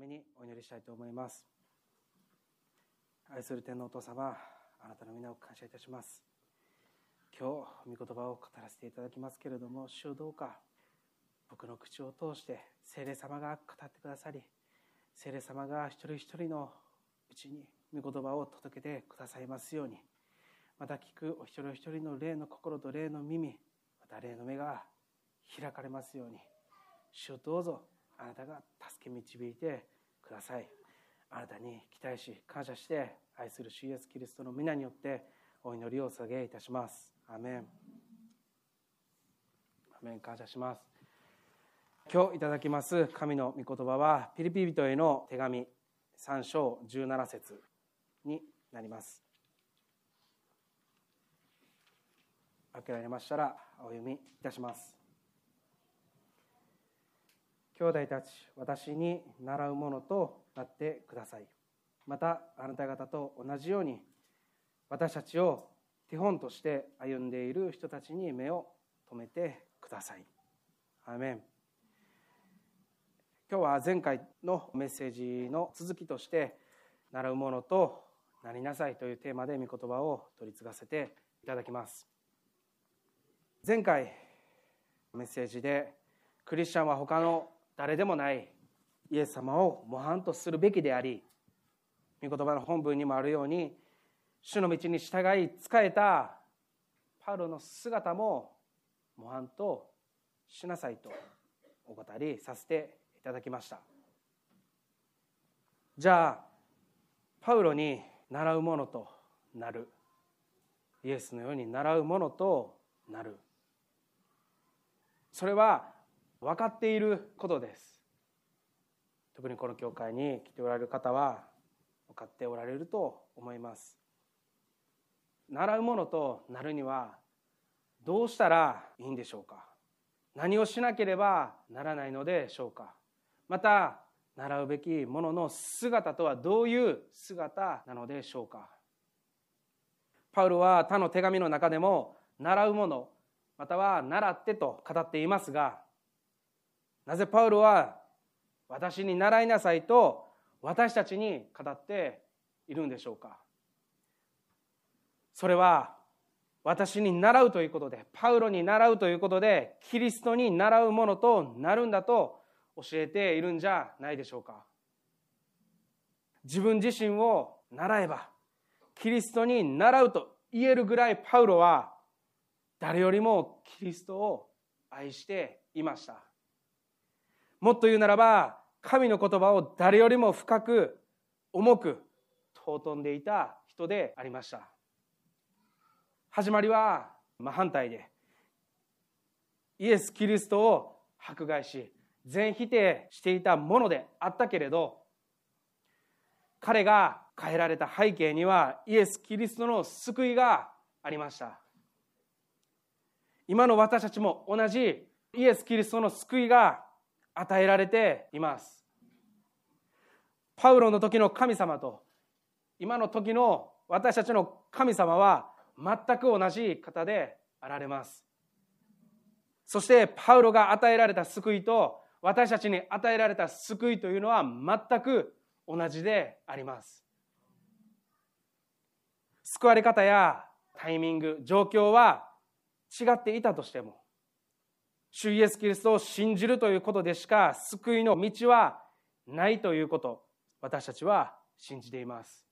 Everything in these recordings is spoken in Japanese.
めにお祈りしたいと思います。愛する天皇お父様あなたの皆を感謝いたします。今日御言葉を語らせていただきますけれども主どうか僕の口を通して聖霊様が語ってくださり聖霊様が一人一人のうちに御言葉を届けてくださいますようにまた聞くお一人お一人の霊の心と霊の耳また霊の目が開かれますように主どうぞあなたが助け導いてください。あなたに期待し感謝して愛する主イエスキリストの皆によってお祈りを捧げいたします。アメン。アメン感謝します。今日いただきます神の御言葉はピリピ人への手紙3章17節になります。開けられましたらお読みいたします。兄弟たち私に習うものとなってください。またあなた方と同じように私たちを手本として歩んでいる人たちに目を留めてください。アメン。今日は前回のメッセージの続きとして「習うものとなりなさい」というテーマで御言葉を取り継がせていただきます。前回メッセージでクリスチャンは他の誰でもないイエス様を模範とするべきであり御言葉の本文にもあるように主の道に従い仕えたパウロの姿も模範としなさいとお語りさせていただきました。じゃあパウロに習うものとなる。イエスのように習うものとなる。それは分かっていることです。特にこの教会に来ておられる方は分かっておられると思います。習うものとなるにはどうしたらいいんでしょうか？何をしなければならないのでしょうか？また習うべきものの姿とはどういう姿なのでしょうか？パウロは他の手紙の中でも習うものまたは習ってと語っていますがなぜパウロは私に習いなさいと私たちに語っているんでしょうか？それは私に習うということでパウロに習うということでキリストに習うものとなるんだと教えているんじゃないでしょうか？自分自身を習えばキリストに習うと言えるぐらいパウロは誰よりもキリストを愛していました。もっと言うならば神の言葉を誰よりも深く重く尊んでいた人でありました。始まりは真反対でイエス・キリストを迫害し全否定していたものであったけれど彼が変えられた背景にはイエス・キリストの救いがありました。今の私たちも同じイエス・キリストの救いが与えられています。パウロの時の神様と今の時の私たちの神様は全く同じ方であられます。そしてパウロが与えられた救いと私たちに与えられた救いというのは全く同じであります。救われ方やタイミング状況は違っていたとしても主イエス・キリストを信じるということでしか救いの道はないということ私たちは信じています。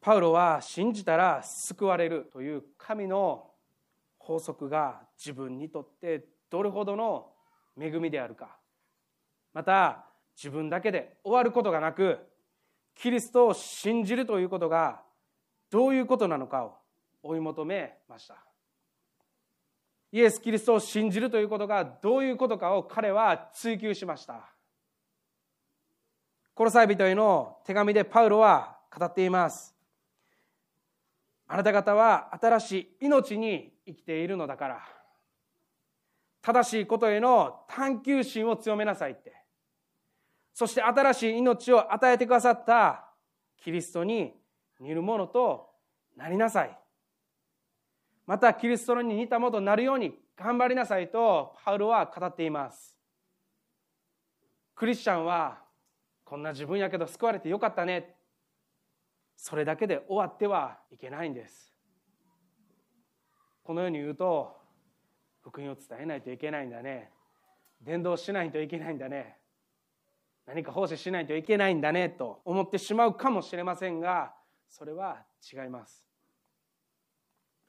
パウロは信じたら救われるという神の法則が自分にとってどれほどの恵みであるか。また自分だけで終わることがなくキリストを信じるということがどういうことなのかを追い求めました。イエス・キリストを信じるということがどういうことかを彼は追求しました。コロサイ人への手紙でパウロは語っています。あなた方は新しい命に生きているのだから。正しいことへの探求心を強めなさいって。そして新しい命を与えてくださったキリストに似るものとなりなさい。またキリストに似たものとなるように頑張りなさいとパウロは語っています。クリスチャンはこんな自分やけど救われてよかったね。それだけで終わってはいけないんです。このように言うと福音を伝えないといけないんだね。伝道しないといけないんだね。何か奉仕しないといけないんだねと思ってしまうかもしれませんがそれは違います。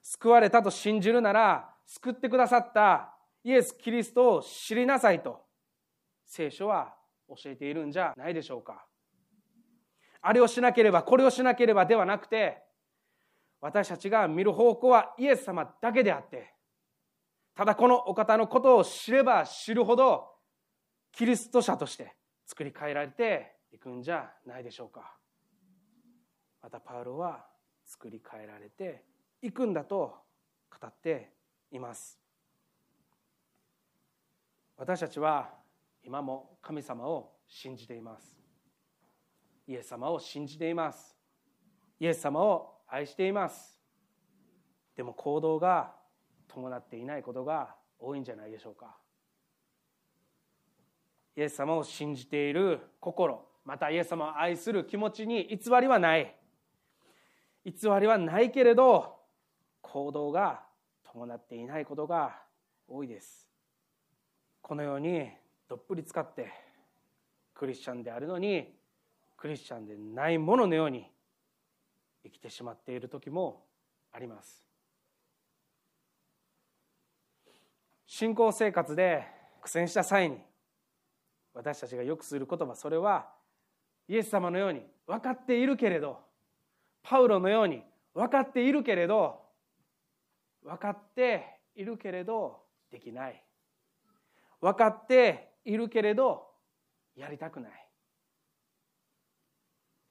救われたと信じるなら救ってくださったイエス・キリストを知りなさいと聖書は教えているんじゃないでしょうか。あれをしなければこれをしなければではなくて私たちが見る方向はイエス様だけであってただこのお方のことを知れば知るほどキリスト者として作り変えられていくんじゃないでしょうか。またパウロは作り変えられていくんだと語っています。私たちは今も神様を信じています。イエス様を信じています。イエス様を愛しています。でも行動が伴っていないことが多いんじゃないでしょうか。イエス様を信じている心またイエス様を愛する気持ちに偽りはない。偽りはないけれど行動が伴っていないことが多いです。このようにどっぷり使ってクリスチャンであるのにクリスチャンでないもののように生きてしまっている時もあります。信仰生活で苦戦した際に私たちがよくする言葉それはイエス様のように分かっているけれどパウロのように分かっているけれど分かっているけれどできない。分かっているけれどやりたくない。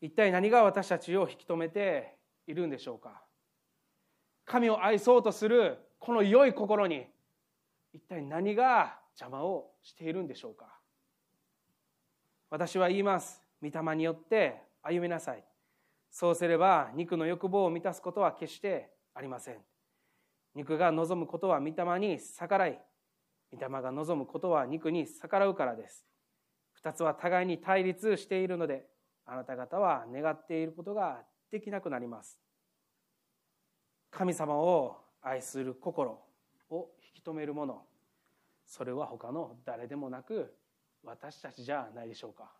一体何が私たちを引き止めているんでしょうか。神を愛そうとするこの良い心に一体何が邪魔をしているんでしょうか。私は言います。御霊によって歩みなさい。そうすれば肉の欲望を満たすことは決してありません。肉が望むことは御霊に逆らい御霊が望むことは肉に逆らうからです。二つは互いに対立しているのであなた方は願っていることができなくなります。神様を愛する心を引き止めるものそれは他の誰でもなく私たちじゃないでしょうか。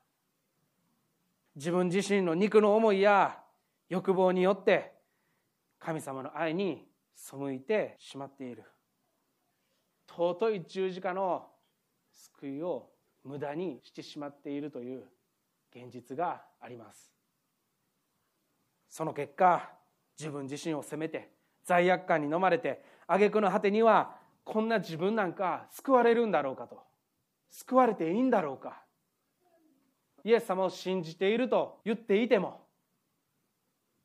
自分自身の肉の思いや欲望によって神様の愛に背いてしまっている。尊い十字架の救いを無駄にしてしまっているという現実があります。その結果自分自身を責めて罪悪感に飲まれて挙句の果てにはこんな自分なんか救われるんだろうかと。救われていいんだろうか。イエス様を信じていると言っていても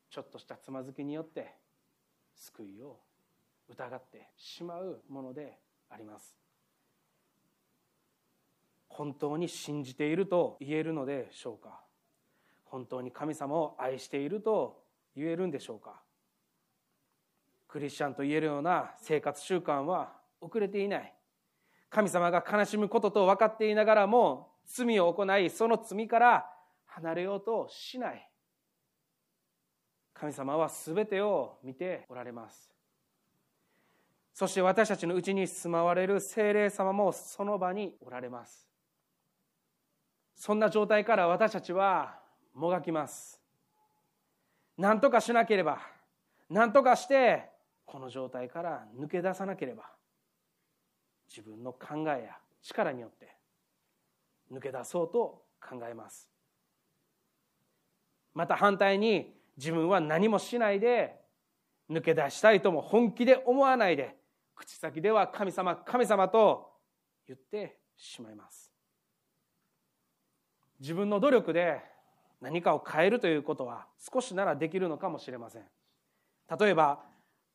ちょっとしたつまずきによって救いを疑ってしまうものであります。本当に信じていると言えるのでしょうか？本当に神様を愛していると言えるんでしょうか？クリスチャンと言えるような生活習慣は遅れていない。神様が悲しむことと分かっていながらも罪を行いその罪から離れようとしない。神様は全てを見ておられます。そして私たちのうちに住まわれる精霊様もその場におられます。そんな状態から私たちはもがきます。何とかしなければ何とかしてこの状態から抜け出さなければ。自分の考えや力によって抜け出そうと考えます。また反対に自分は何もしないで抜け出したいとも本気で思わないで口先では神様神様と言ってしまいます。自分の努力で何かを変えるということは少しならできるのかもしれません。例えば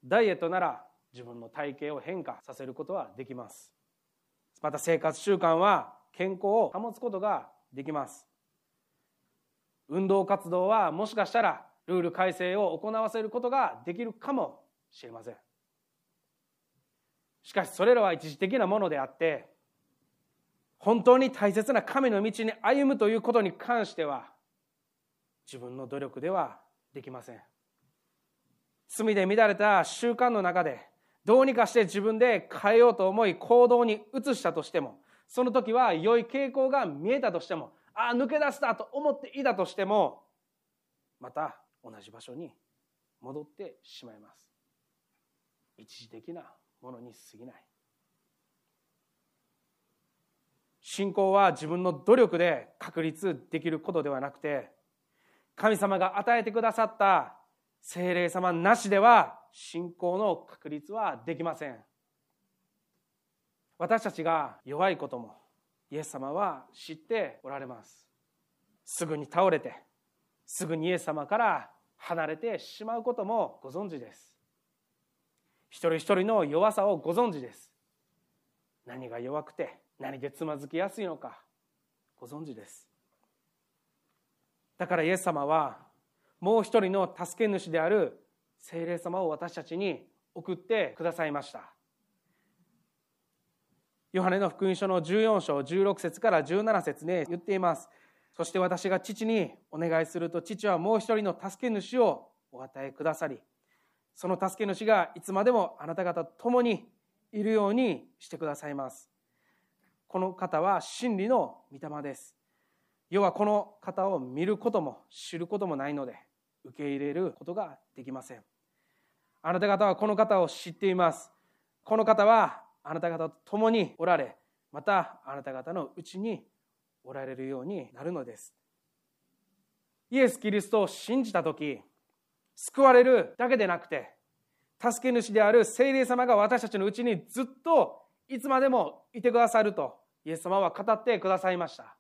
ダイエットなら自分の体型を変化させることはできます。また生活習慣は健康を保つことができます。運動活動はもしかしたらルール改正を行わせることができるかもしれません。しかしそれらは一時的なものであって本当に大切な神の道に歩むということに関しては自分の努力ではできません。罪で乱れた習慣の中でどうにかして自分で変えようと思い行動に移したとしてもその時は良い傾向が見えたとしてもああ抜け出したと思っていたとしてもまた同じ場所に戻ってしまいます。一時的なものに過ぎない。信仰は自分の努力で確立できることではなくて神様が与えてくださった精霊様なしでは信仰の確立はできません。私たちが弱いこともイエス様は知っておられます。すぐに倒れてすぐにイエス様から離れてしまうこともご存知です。一人一人の弱さをご存知です。何が弱くて何でつまずきやすいのかご存知です。だからイエス様はもう一人の助け主である聖霊様を私たちに送ってくださいました。ヨハネの福音書の14章16節から17節で言っています。そして私が父にお願いすると父はもう一人の助け主をお与えくださりその助け主がいつまでもあなた方と共にいるようにしてくださいます。この方は真理の御霊です。要はこの方を見ることも知ることもないので受け入れることができません。あなた方はこの方を知っています。この方はあなた方と共におられまたあなた方のうちにおられるようになるのです。イエス・キリストを信じた時救われるだけでなくて助け主である聖霊様が私たちのうちにずっといつまでもいてくださるとイエス様は語ってくださいました。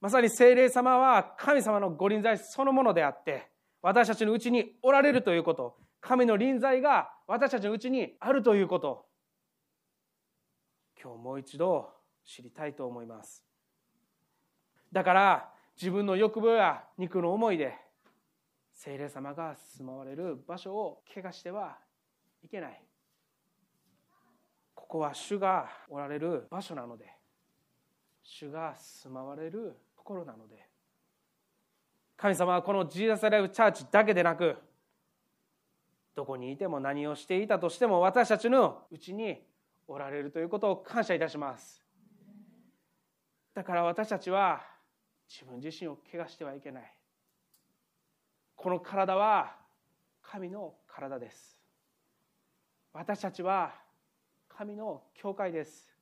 まさに聖霊様は神様のご臨在そのものであって私たちのうちにおられるということ神の臨在が私たちのうちにあるということ。今日もう一度知りたいと思います。だから自分の欲望や肉の思いで聖霊様が住まわれる場所を怪我してはいけない。ここは主がおられる場所なので主が住まわれるところなので。神様はこのジーザスライブチャーチだけでなくどこにいても何をしていたとしても私たちのうちにおられるということを感謝いたします。だから私たちは自分自身を怪我してはいけない。この体は神の体です。私たちは神の教会です。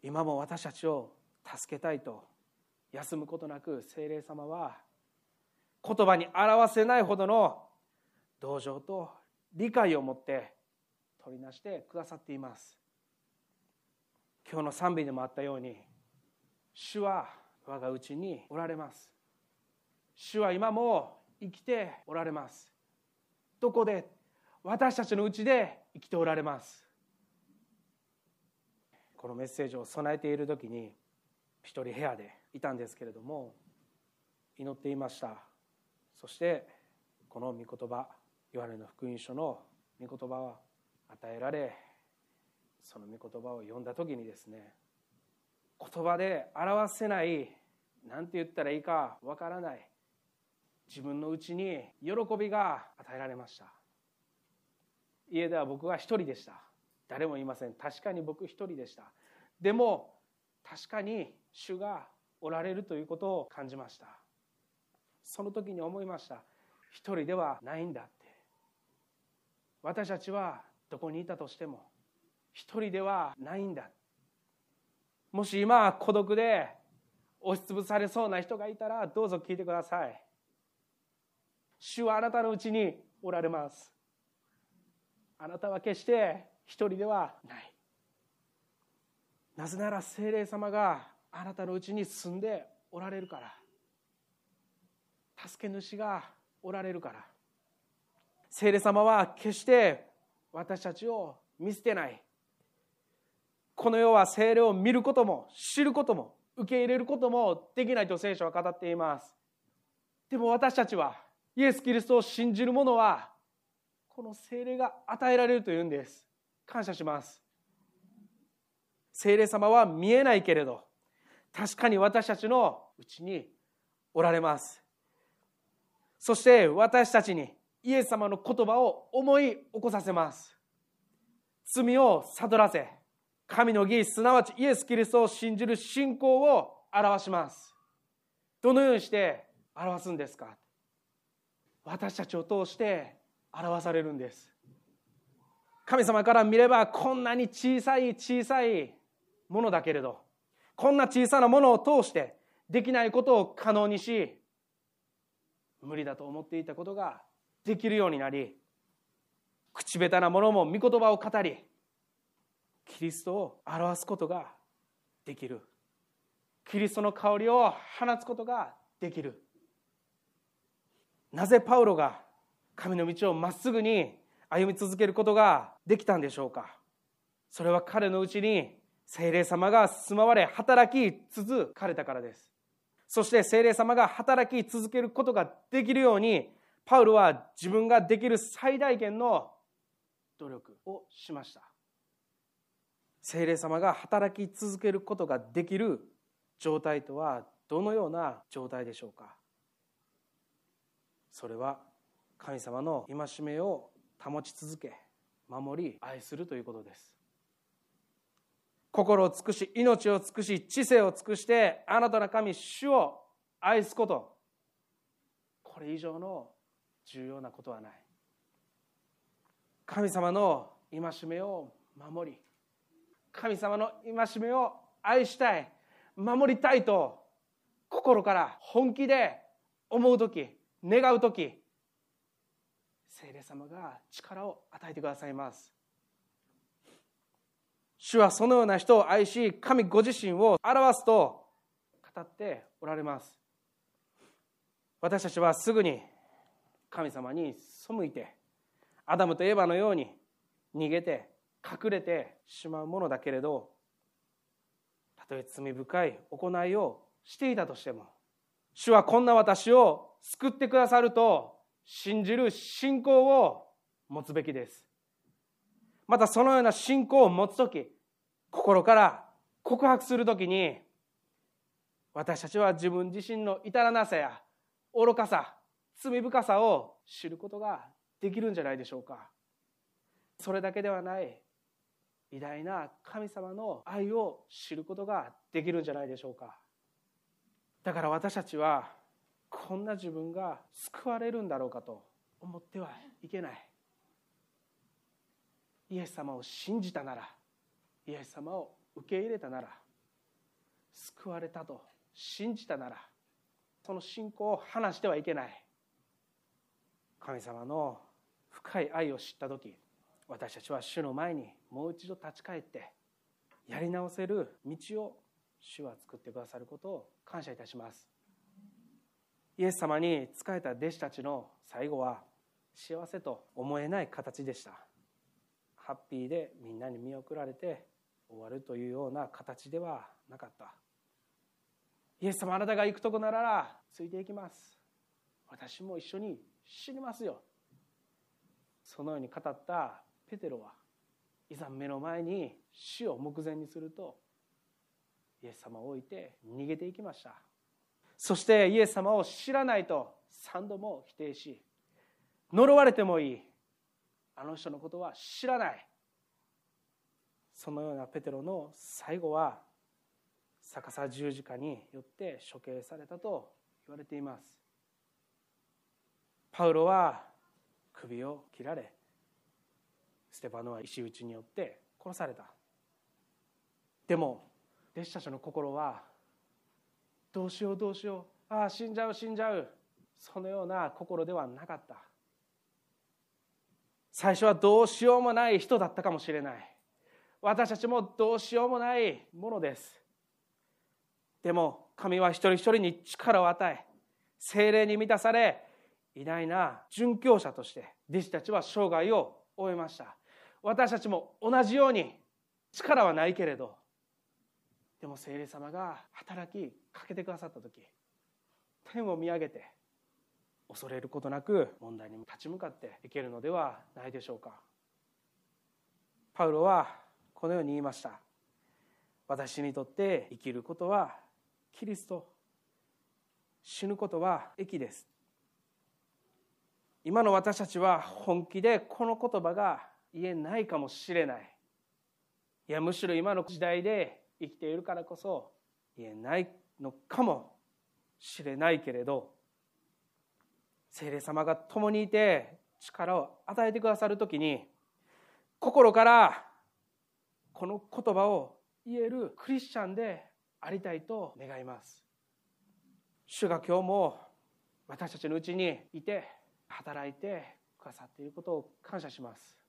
今も私たちを助けたいと休むことなく精霊様は言葉に表せないほどの同情と理解を持って取りなしてくださっています。今日の賛美でもあったように主は我が家におられます。主は今も生きておられます。どこで？私たちのうちで生きておられます。このメッセージを備えている時に一人部屋でいたんですけれども祈っていました。そしてこの御言葉ヨハネの福音書の御言葉は与えられその御言葉を読んだ時にですね言葉で表せない何て言ったらいいかわからない自分のうちに喜びが与えられました。家では僕は一人でした。誰もいません。確かに僕一人でした。でも確かに主がおられるということを感じました。その時に思いました。一人ではないんだって。私たちはどこにいたとしても一人ではないんだ。もし今孤独で押しつぶされそうな人がいたらどうぞ聞いてください。主はあなたのうちにおられます。あなたは決して一人ではない。なぜなら精霊様があなたのうちに住んでおられるから。助け主がおられるから。精霊様は決して私たちを見捨てない。この世は精霊を見ることも知ることも受け入れることもできないと聖書は語っています。でも私たちはイエス・キリストを信じる者はこの聖霊が与えられるというんです。感謝します。聖霊様は見えないけれど確かに私たちのうちにおられます。そして私たちにイエス様の言葉を思い起こさせます。罪を悟らせ神の義すなわちイエス・キリストを信じる信仰を表します。どのようにして表すんですか？私たちを通して表されるんです。神様から見ればこんなに小さい小さいものだけれどこんな小さなものを通してできないことを可能にし無理だと思っていたことができるようになり口下手なものも御言葉を語りキリストを表すことができる。キリストの香りを放つことができる。なぜパウロが神の道をまっすぐに歩み続けることができたんでしょうか。それは彼のうちに精霊様が住まわれ働き続かれたからです。そして精霊様が働き続けることができるようにパウロは自分ができる最大限の努力をしました。精霊様が働き続けることができる状態とはどのような状態でしょうか？それは神様の戒めを保ち続け守り愛するということです。心を尽くし命を尽くし知性を尽くしてあなたの神主を愛すこと。これ以上の重要なことはない。神様の戒めを守り神様の戒めを愛したい守りたいと心から本気で思う時願う時聖霊様が力を与えてくださいます。主はそのような人を愛し神ご自身を表すと語っておられます。私たちはすぐに神様に背いてアダムとエヴァのように逃げて隠れてしまうものだけれどたとえ罪深い行いをしていたとしても主はこんな私を救ってくださると信じる信仰を持つべきです。またそのような信仰を持つ時心から告白する時に私たちは自分自身の至らなさや愚かさ罪深さを知ることができるんじゃないでしょうか。それだけではない。偉大な神様の愛を知ることができるんじゃないでしょうか。だから私たちはこんな自分が救われるんだろうかと思ってはいけない。イエス様を信じたならイエス様を受け入れたなら救われたと信じたならその信仰を離してはいけない。神様の深い愛を知った時私たちは主の前にもう一度立ち返ってやり直せる道を主は作ってくださることを感謝いたします。イエス様に仕えた弟子たちの最後は幸せと思えない形でした。ハッピーでみんなに見送られて終わるというような形ではなかった。イエス様あなたが行くとこならついていきます。私も一緒に死にますよ。そのように語ったペテロはいざ目の前に死を目前にするとイエス様を置いて逃げていきました。そしてイエス様を知らないと3度も否定し呪われてもいい。あの人のことは知らない。そのようなペテロの最後は逆さ十字架によって処刑されたと言われています。パウロは首を切られステパノは石打ちによって殺された。でも弟子たちの心はどうしようどうしよう。ああ死んじゃう死んじゃう。そのような心ではなかった。最初はどうしようもない人だったかもしれない。私たちもどうしようもないものです。でも神は一人一人に力を与え精霊に満たされ偉大な殉教者として弟子たちは生涯を終えました。私たちも同じように力はないけれどでも聖霊様が働きかけてくださった時天を見上げて恐れることなく問題に立ち向かっていけるのではないでしょうか。パウロはこのように言いました。私にとって生きることはキリスト。死ぬことは益です。今の私たちは本気でこの言葉が言えないかもしれない。いやむしろ今の時代で生きているからこそ言えないのかもしれないけれど聖霊様が共にいて力を与えてくださる時に心からこの言葉を言えるクリスチャンでありたいと願います。主が今日も私たちのうちにいて働いてくださっていることを感謝します。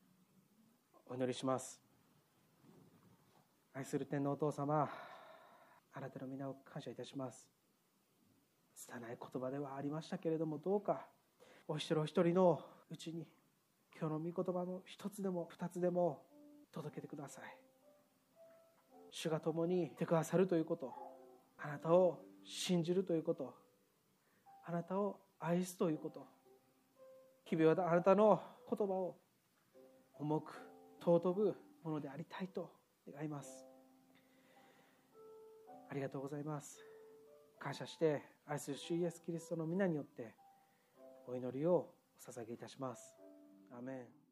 お祈りします。愛する天皇お父様あなたの皆を感謝いたします。拙い言葉ではありましたけれどもどうかお一人お一人のうちに今日の御言葉の一つでも二つでも届けてください。主が共にいてくださるということあなたを信じるということあなたを愛すということ日々はあなたの言葉を重く尊ぶものでありたいと願います。ありがとうございます。感謝して愛する主イエスキリストの皆によってお祈りをお捧げいたします。アメン。